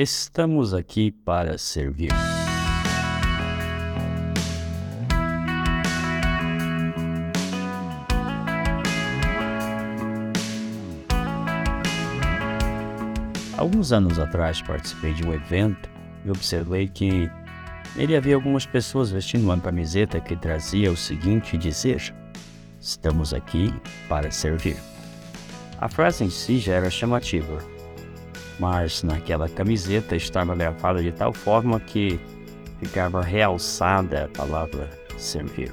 Estamos aqui para servir. Alguns anos atrás participei de um evento e observei que nele havia algumas pessoas vestindo uma camiseta que trazia o seguinte dizer: Estamos aqui para servir. A frase em si já era chamativa, mas naquela camiseta estava gravada de tal forma que ficava realçada a palavra servir.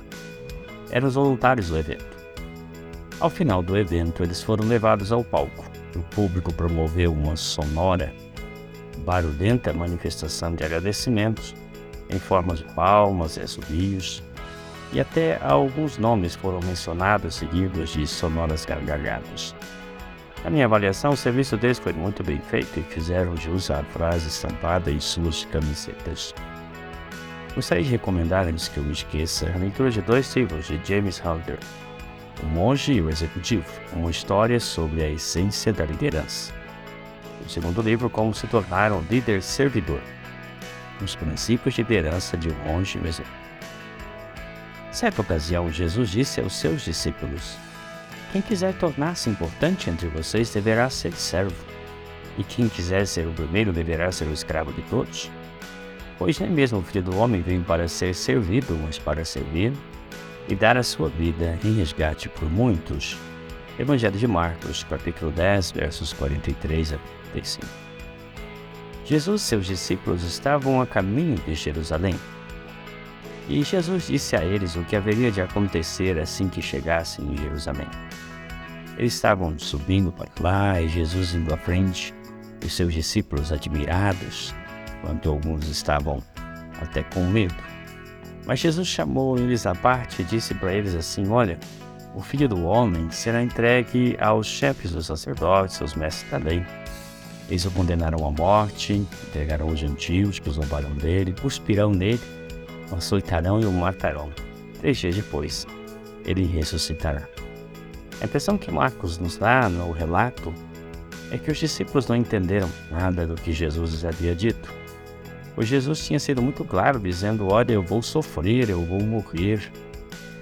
Eram os voluntários do evento. Ao final do evento, eles foram levados ao palco. O público promoveu uma sonora, barulhenta manifestação de agradecimentos em forma de palmas assobios, e até alguns nomes foram mencionados seguidos de sonoras gargalhadas. Na minha avaliação, o serviço deles foi muito bem feito e fizeram jus à frase estampada em suas camisetas. Gostaria de recomendar, antes que eu me esqueça, a leitura de dois livros de James Hunter, O Monge e o Executivo, uma história sobre a essência da liderança. O segundo livro, Como se tornar um líder servidor, os princípios de liderança de um monge e o executivo. Certa ocasião, Jesus disse aos seus discípulos: quem quiser tornar-se importante entre vocês deverá ser servo, e quem quiser ser o primeiro deverá ser o escravo de todos. Pois nem mesmo o filho do homem veio para ser servido, mas para servir e dar a sua vida em resgate por muitos. Evangelho de Marcos, capítulo 10, versos 43 a 45. Jesus e seus discípulos estavam a caminho de Jerusalém. E Jesus disse a eles o que haveria de acontecer assim que chegassem em Jerusalém. Eles estavam subindo para lá e Jesus indo à frente, e seus discípulos admirados, enquanto alguns estavam até com medo. Mas Jesus chamou eles à parte e disse para eles assim: Olha, o filho do homem será entregue aos chefes dos sacerdotes, aos mestres da lei. Eles o condenaram à morte, entregarão os gentios que zombarão dele, cuspirão nele, o açoitarão e o matarão. Três dias depois, ele ressuscitará. A impressão que Marcos nos dá no relato é que os discípulos não entenderam nada do que Jesus havia dito. Pois Jesus tinha sido muito claro, dizendo: Olha, eu vou sofrer, eu vou morrer,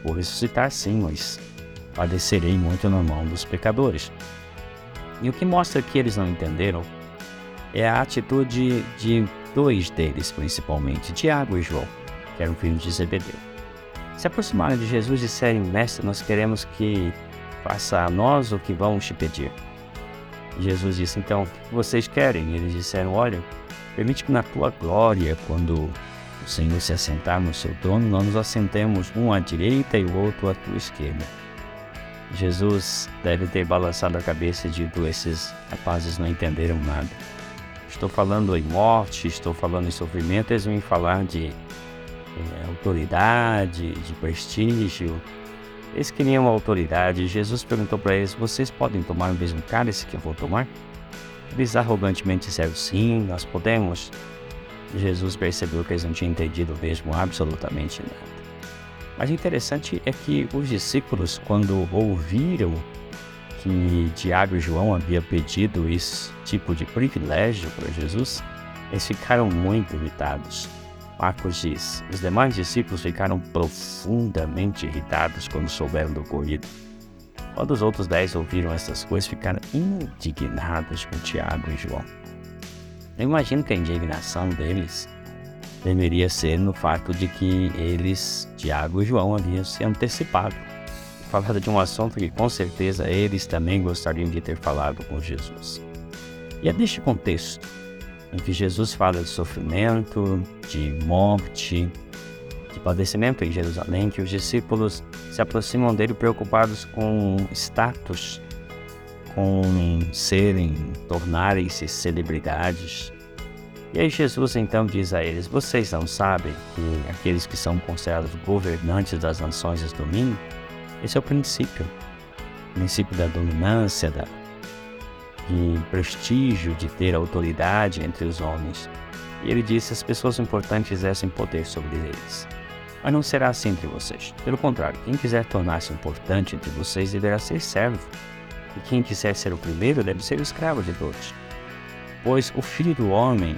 vou ressuscitar sim, mas padecerei muito na mão dos pecadores. E o que mostra que eles não entenderam é a atitude de dois deles, principalmente, Tiago e João, que eram filhos de Zebedeu. Se aproximaram de Jesus e disserem: Mestre, nós queremos que faça a nós o que vamos te pedir. Jesus disse, então, o que vocês querem? Eles disseram, olha, permite que na tua glória, quando o Senhor se assentar no seu trono, nós nos assentemos um à direita e o outro à tua esquerda. Jesus deve ter balançado a cabeça e dito, esses rapazes não entenderam nada. Estou falando em morte, estou falando em sofrimento, eles vêm falar de é, autoridade, de prestígio, eles queriam autoridade. Jesus perguntou para eles: Vocês podem tomar o mesmo cálice que eu vou tomar? Eles arrogantemente disseram: Sim, nós podemos. Jesus percebeu que eles não tinham entendido mesmo absolutamente nada. Mas interessante é que os discípulos, quando ouviram que Tiago e João havia pedido esse tipo de privilégio para Jesus, eles ficaram muito irritados. Marcos diz: Os demais discípulos ficaram profundamente irritados quando souberam do ocorrido. Quando os outros dez ouviram essas coisas, ficaram indignados com Tiago e João. Eu imagino que a indignação deles deveria ser no fato de que eles, Tiago e João, haviam se antecipado. Falado de um assunto que com certeza eles também gostariam de ter falado com Jesus. E é neste contexto em que Jesus fala de sofrimento, de morte, de padecimento em Jerusalém, que os discípulos se aproximam dele preocupados com status, com serem, tornarem-se celebridades. E aí Jesus então diz a eles: Vocês não sabem que aqueles que são considerados governantes das nações dominam? Esse é o princípio. O princípio da dominância, da de prestígio, de ter autoridade entre os homens. E ele disse: as pessoas importantes exercem poder sobre eles. Mas não será assim entre vocês. Pelo contrário, quem quiser tornar-se importante entre vocês deverá ser servo. E quem quiser ser o primeiro deve ser o escravo de todos. Pois o filho do homem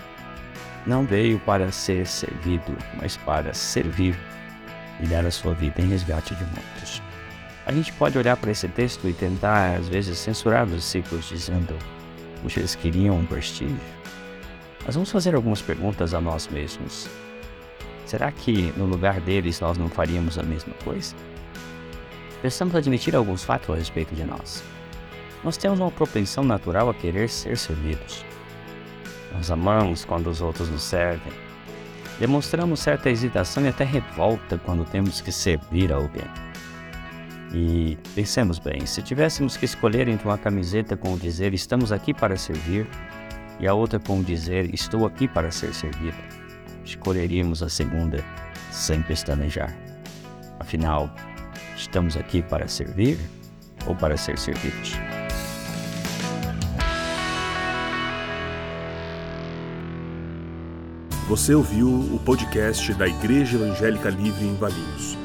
não veio para ser servido, mas para servir e dar a sua vida em resgate de muitos. A gente pode olhar para esse texto e tentar, às vezes, censurar os versículos dizendo que eles queriam um prestígio. Mas vamos fazer algumas perguntas a nós mesmos. Será que no lugar deles nós não faríamos a mesma coisa? Precisamos admitir alguns fatos a respeito de nós. Nós temos uma propensão natural a querer ser servidos. Nós amamos quando os outros nos servem. Demonstramos certa hesitação e até revolta quando temos que servir alguém. E pensemos bem, se tivéssemos que escolher entre uma camiseta com o dizer estamos aqui para servir e a outra com o dizer estou aqui para ser servido, escolheríamos a segunda sem pestanejar. Afinal, estamos aqui para servir ou para ser servidos? Você ouviu o podcast da Igreja Evangélica Livre em Valinhos.